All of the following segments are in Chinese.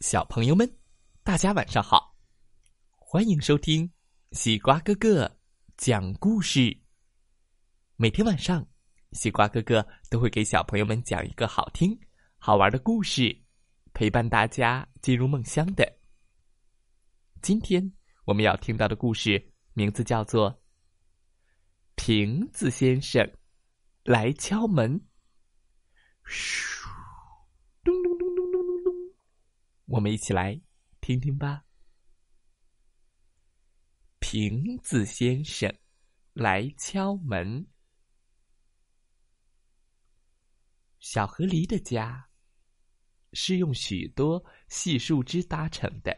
小朋友们，大家晚上好！欢迎收听西瓜哥哥讲故事。每天晚上，西瓜哥哥都会给小朋友们讲一个好听、好玩的故事，陪伴大家进入梦乡的。今天我们要听到的故事名字叫做《瓶子先生来敲门》。嘘。我们一起来听听吧。瓶子先生来敲门。小河狸的家是用许多细树枝搭成的。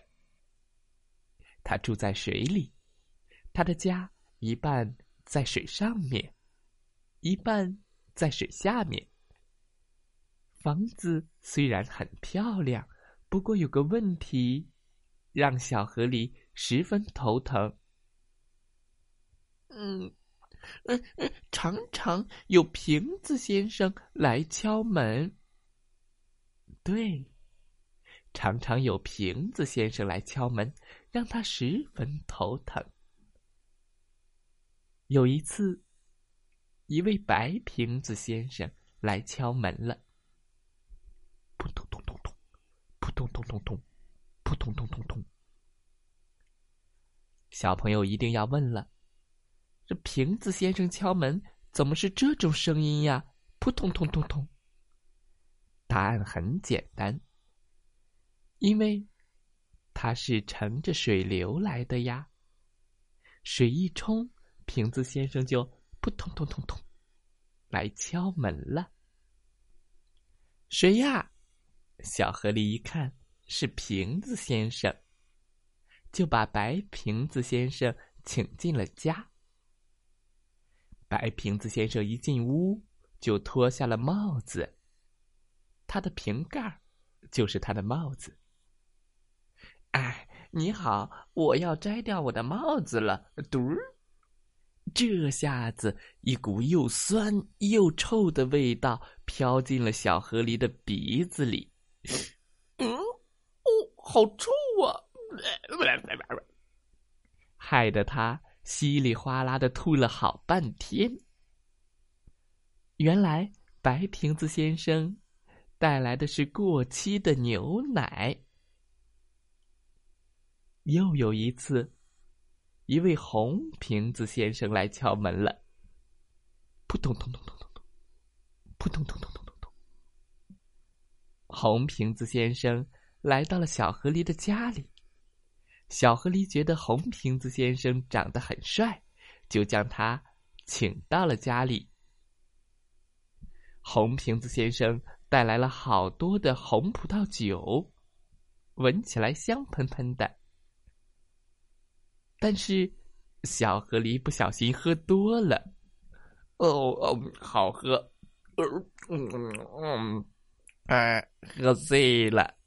他住在水里，他的家一半在水上面，一半在水下面。房子虽然很漂亮。不过有个问题，让小河狸十分头疼。嗯，嗯嗯，常常有瓶子先生来敲门。对，常常有瓶子先生来敲门，让他十分头疼。有一次，一位白瓶子先生来敲门了。扑通通。咚咚咚咚，扑通通通通。小朋友一定要问了：这瓶子先生敲门怎么是这种声音呀？扑通通通通。答案很简单，因为它是乘着水流来的呀。水一冲，瓶子先生就扑通通通通来敲门了。谁呀？小河狸一看是瓶子先生，就把白瓶子先生请进了家。白瓶子先生一进屋就脱下了帽子，他的瓶盖就是他的帽子。哎，你好，我要摘掉我的帽子了。嘟儿，这下子一股又酸又臭的味道飘进了小河狸的鼻子里。好臭啊！害得他稀里哗啦的吐了好半天。原来白瓶子先生带来的是过期的牛奶。又有一次，一位红瓶子先生来敲门了。扑通通通通通通，扑通通通通通。红瓶子先生来到了小河狸的家里，小河狸觉得红瓶子先生长得很帅，就将他请到了家里。红瓶子先生带来了好多的红葡萄酒，闻起来香喷喷的。但是小河狸不小心喝多了，哦哦，好喝，嗯嗯嗯。哎，喝醉了，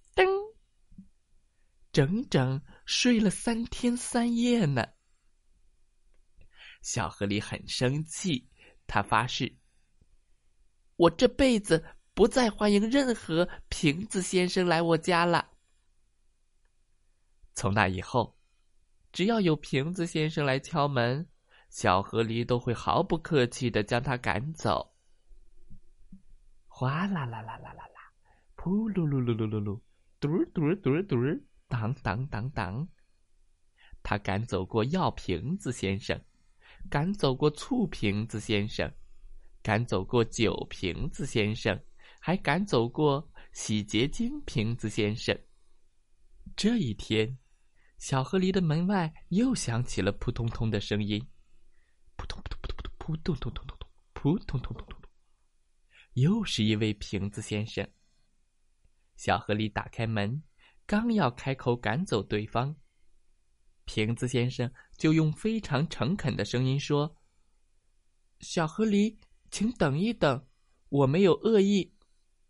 整整睡了三天三夜呢。小河狸很生气，他发誓：“我这辈子不再欢迎任何瓶子先生来我家了。”从那以后，只要有瓶子先生来敲门，小河狸都会毫不客气的将他赶走。哗啦啦啦啦啦啦。噗噜噜噜噜噜噜，嘟儿嘟儿嘟儿嘟儿，当当当当。他赶走过药瓶子先生，赶走过醋瓶子先生，赶走过酒瓶子先生，还赶走过洗洁精瓶子先生。这一天，小河狸的门外又响起了扑通通的声音，扑通扑通扑通扑通通通通通扑通通通通通，又是一位瓶子先生。小河狸打开门，刚要开口赶走对方，瓶子先生就用非常诚恳的声音说：“小河狸，请等一等，我没有恶意。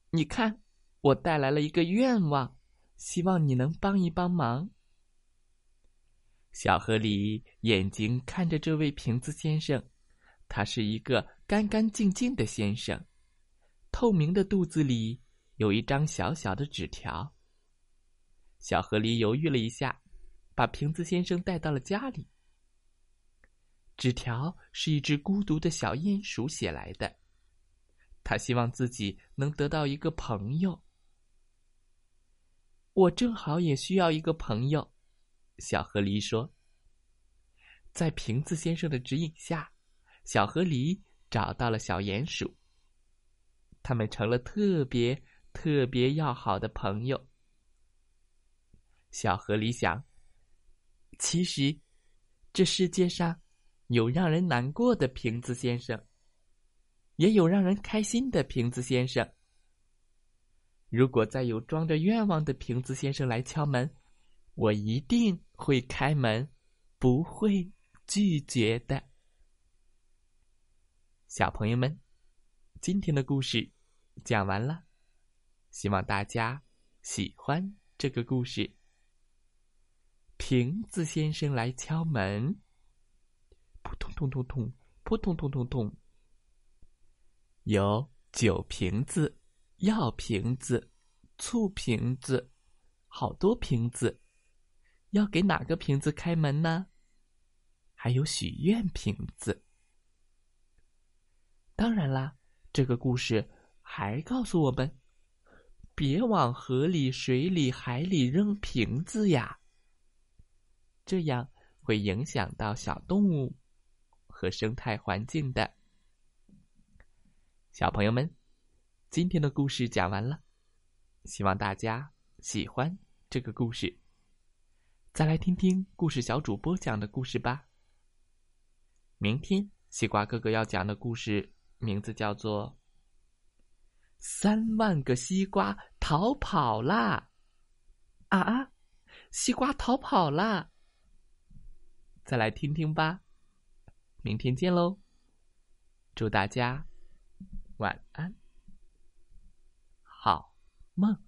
你看，我带来了一个愿望，希望你能帮一帮忙。”小河狸眼睛看着这位瓶子先生，他是一个干干净净的先生，透明的肚子里。有一张小小的纸条。小河狸犹豫了一下，把瓶子先生带到了家里。纸条是一只孤独的小鼹鼠写来的，他希望自己能得到一个朋友。我正好也需要一个朋友，小河狸说。在瓶子先生的指引下，小河狸找到了小鼹鼠。他们成了特别特别要好的朋友。小河里想：其实，这世界上。有让人难过的瓶子先生，也有让人开心的瓶子先生。如果再有装着愿望的瓶子先生来敲门，我一定会开门，不会拒绝的。小朋友们，今天的故事讲完了，希望大家喜欢这个故事。瓶子先生来敲门。扑通通通通，扑通通通通。有酒瓶子、药瓶子、醋瓶子，好多瓶子。要给哪个瓶子开门呢？还有许愿瓶子。当然啦，这个故事还告诉我们：别往河里、水里、海里扔瓶子呀，这样会影响到小动物。和生态环境的小朋友们，今天的故事讲完了，希望大家喜欢这个故事。再来听听故事小主播讲的故事吧。明天西瓜哥哥要讲的故事名字叫做《三万个西瓜逃跑啦》。啊啊，西瓜逃跑啦！再来听听吧。明天见喽！祝大家晚安，好梦。